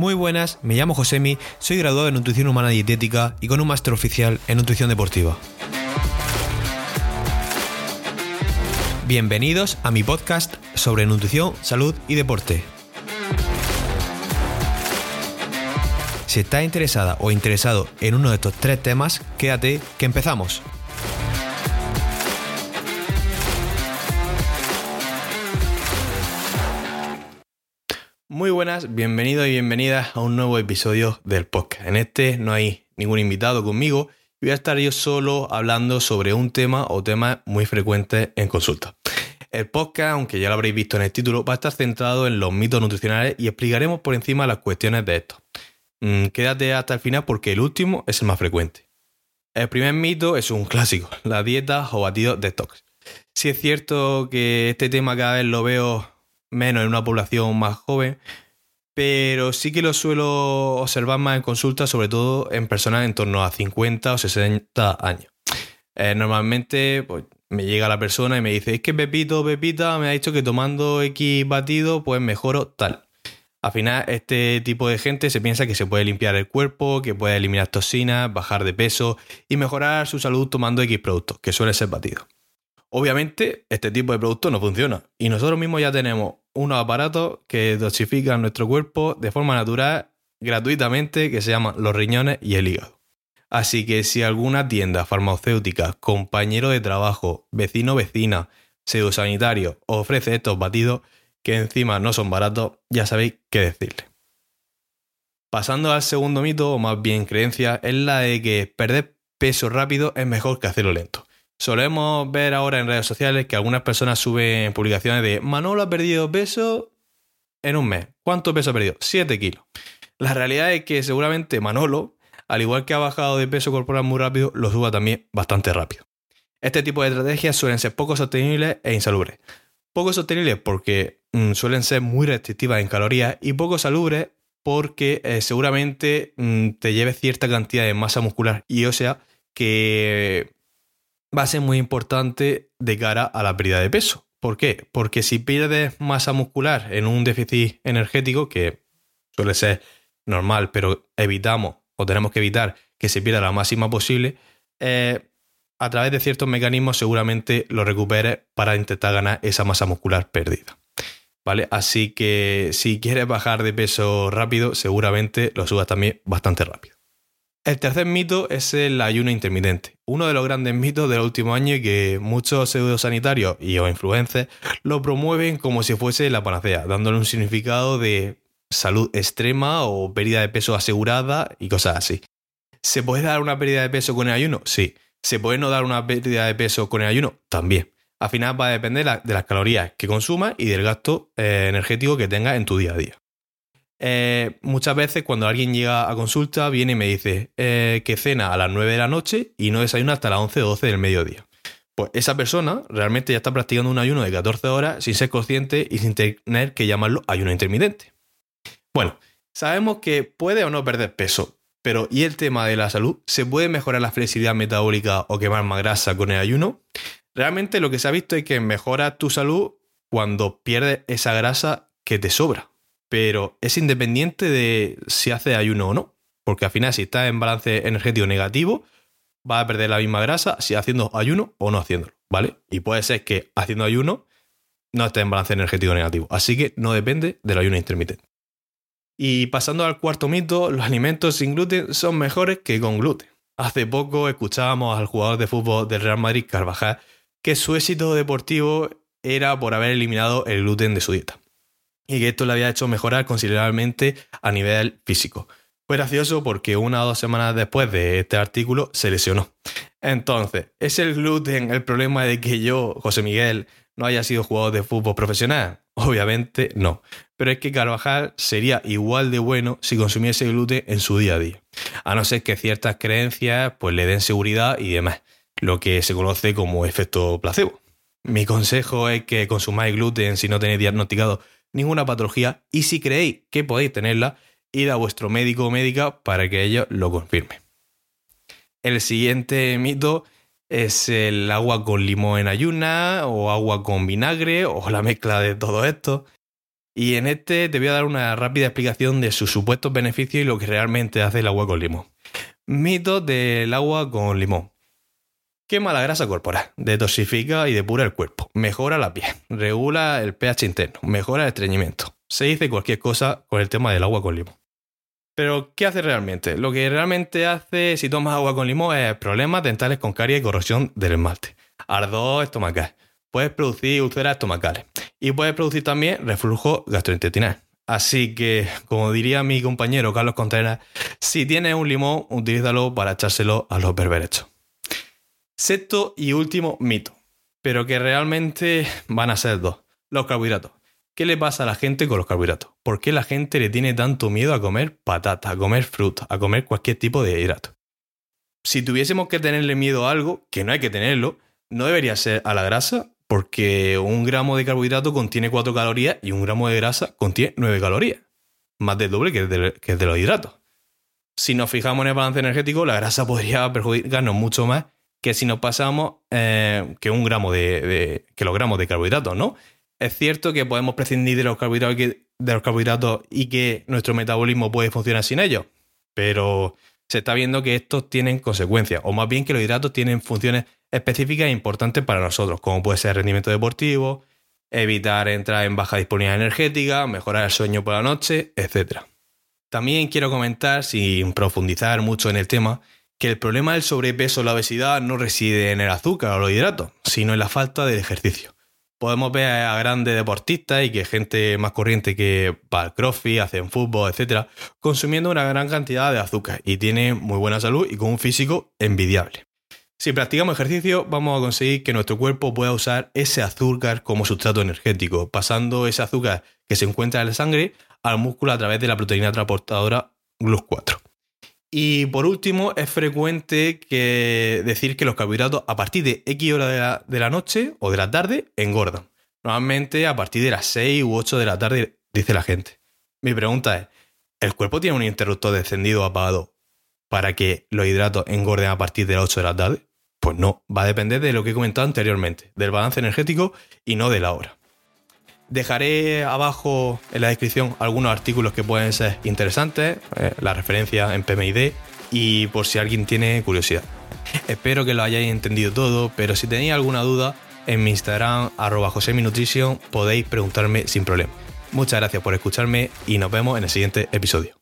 Muy buenas, me llamo Josemi, soy graduado en Nutrición Humana Dietética y con un máster oficial en Nutrición Deportiva. Bienvenidos a mi podcast sobre nutrición, salud y deporte. Si estás interesada o interesado en uno de estos tres temas, quédate que empezamos. Muy buenas, bienvenidos y bienvenidas a un nuevo episodio del podcast. En este no hay ningún invitado conmigo y voy a estar yo solo hablando sobre un tema o temas muy frecuentes en consulta. El podcast, aunque ya lo habréis visto en el título, va a estar centrado en los mitos nutricionales y explicaremos por encima las cuestiones de estos. Mm, quédate hasta el final porque el último es el más frecuente. El primer mito es un clásico, la dieta o batido detox. Si es cierto que este tema cada vez lo veo menos en una población más joven, pero sí que lo suelo observar más en consulta, sobre todo en personas en torno a 50 o 60 años. Eh, normalmente pues, me llega la persona y me dice, es que Pepito, Pepita me ha dicho que tomando X batido pues mejoro tal. Al final, este tipo de gente se piensa que se puede limpiar el cuerpo, que puede eliminar toxinas, bajar de peso y mejorar su salud tomando X productos, que suele ser batido. Obviamente, este tipo de producto no funciona y nosotros mismos ya tenemos unos aparatos que dosifican nuestro cuerpo de forma natural, gratuitamente, que se llaman los riñones y el hígado. Así que si alguna tienda farmacéutica, compañero de trabajo, vecino vecina, pseudosanitario ofrece estos batidos, que encima no son baratos, ya sabéis qué decirle. Pasando al segundo mito, o más bien creencia, es la de que perder peso rápido es mejor que hacerlo lento. Solemos ver ahora en redes sociales que algunas personas suben publicaciones de Manolo ha perdido peso en un mes. ¿Cuánto peso ha perdido? 7 kilos. La realidad es que seguramente Manolo, al igual que ha bajado de peso corporal muy rápido, lo suba también bastante rápido. Este tipo de estrategias suelen ser poco sostenibles e insalubres. Poco sostenibles porque mm, suelen ser muy restrictivas en calorías y poco salubres porque eh, seguramente mm, te lleve cierta cantidad de masa muscular y o sea que va a ser muy importante de cara a la pérdida de peso. ¿Por qué? Porque si pierdes masa muscular en un déficit energético, que suele ser normal, pero evitamos o tenemos que evitar que se pierda la máxima posible, eh, a través de ciertos mecanismos seguramente lo recuperes para intentar ganar esa masa muscular perdida. ¿Vale? Así que si quieres bajar de peso rápido, seguramente lo subas también bastante rápido. El tercer mito es el ayuno intermitente, uno de los grandes mitos del último año y que muchos pseudosanitarios y o influencers lo promueven como si fuese la panacea, dándole un significado de salud extrema o pérdida de peso asegurada y cosas así. ¿Se puede dar una pérdida de peso con el ayuno? Sí. ¿Se puede no dar una pérdida de peso con el ayuno? También. Al final va a depender de las calorías que consumas y del gasto eh, energético que tengas en tu día a día. Eh, muchas veces cuando alguien llega a consulta viene y me dice eh, que cena a las 9 de la noche y no desayuna hasta las 11 o 12 del mediodía. Pues esa persona realmente ya está practicando un ayuno de 14 horas sin ser consciente y sin tener que llamarlo ayuno intermitente. Bueno, sabemos que puede o no perder peso, pero ¿y el tema de la salud? ¿Se puede mejorar la flexibilidad metabólica o quemar más grasa con el ayuno? Realmente lo que se ha visto es que mejora tu salud cuando pierdes esa grasa que te sobra pero es independiente de si hace ayuno o no. Porque al final, si está en balance energético negativo, va a perder la misma grasa si haciendo ayuno o no haciéndolo, ¿vale? Y puede ser que haciendo ayuno no esté en balance energético negativo. Así que no depende del ayuno intermitente. Y pasando al cuarto mito, los alimentos sin gluten son mejores que con gluten. Hace poco escuchábamos al jugador de fútbol del Real Madrid, Carvajal, que su éxito deportivo era por haber eliminado el gluten de su dieta y que esto le había hecho mejorar considerablemente a nivel físico. Fue gracioso porque una o dos semanas después de este artículo se lesionó. Entonces, ¿es el gluten el problema de que yo, José Miguel, no haya sido jugador de fútbol profesional? Obviamente no. Pero es que Carvajal sería igual de bueno si consumiese gluten en su día a día. A no ser que ciertas creencias pues, le den seguridad y demás. Lo que se conoce como efecto placebo. Mi consejo es que consumáis gluten si no tenéis diagnosticado ninguna patología y si creéis que podéis tenerla, id a vuestro médico o médica para que ellos lo confirme. El siguiente mito es el agua con limón en ayuna o agua con vinagre o la mezcla de todo esto. Y en este te voy a dar una rápida explicación de sus supuestos beneficios y lo que realmente hace el agua con limón. Mito del agua con limón. Quema la grasa corporal, detoxifica y depura el cuerpo, mejora la piel, regula el pH interno, mejora el estreñimiento. Se dice cualquier cosa con el tema del agua con limón. Pero, ¿qué hace realmente? Lo que realmente hace si tomas agua con limón es problemas dentales con caries y corrosión del esmalte, ardor estomacal, puedes producir úlceras estomacales y puedes producir también reflujo gastrointestinal. Así que, como diría mi compañero Carlos Contreras, si tienes un limón, utilízalo para echárselo a los berberechos. Sexto y último mito, pero que realmente van a ser dos. Los carbohidratos. ¿Qué le pasa a la gente con los carbohidratos? ¿Por qué la gente le tiene tanto miedo a comer patata, a comer fruta, a comer cualquier tipo de hidrato? Si tuviésemos que tenerle miedo a algo, que no hay que tenerlo, no debería ser a la grasa, porque un gramo de carbohidrato contiene 4 calorías y un gramo de grasa contiene 9 calorías. Más del doble que el de, los hidratos. Si nos fijamos en el balance energético, la grasa podría perjudicarnos mucho más que si nos pasamos eh, que un gramo de, los gramos de carbohidratos, ¿no? Es cierto que podemos prescindir de los carbohidratos, de los carbohidratos y que nuestro metabolismo puede funcionar sin ellos, pero se está viendo que estos tienen consecuencias, o más bien que los hidratos tienen funciones específicas e importantes para nosotros, como puede ser rendimiento deportivo, evitar entrar en baja disponibilidad energética, mejorar el sueño por la noche, etc. También quiero comentar, sin profundizar mucho en el tema, que el problema del sobrepeso o la obesidad no reside en el azúcar o los hidratos, sino en la falta de ejercicio podemos ver a grandes deportistas y que gente más corriente que para el crossfit, hacen fútbol, etcétera, consumiendo una gran cantidad de azúcar y tienen muy buena salud y con un físico envidiable. Si practicamos ejercicio, vamos a conseguir que nuestro cuerpo pueda usar ese azúcar como sustrato energético, pasando ese azúcar que se encuentra en la sangre al músculo a través de la proteína transportadora GLUS4. Y por último, es frecuente que decir que los carbohidratos a partir de X hora de la, noche o de la tarde engordan. Normalmente a partir de las 6 u 8 de la tarde, dice la gente. Mi pregunta es, ¿el cuerpo tiene un interruptor descendido o apagado para que los hidratos engorden a partir de las 8 de la tarde? Pues no, va a depender de lo que he comentado anteriormente, del balance energético y no de la hora. Dejaré abajo en la descripción algunos artículos que pueden ser interesantes, eh, la referencia en PMID y por si alguien tiene curiosidad. Espero que lo hayáis entendido todo, pero si tenéis alguna duda, en mi Instagram, arroba Nutrition, podéis preguntarme sin problema. Muchas gracias por escucharme y nos vemos en el siguiente episodio.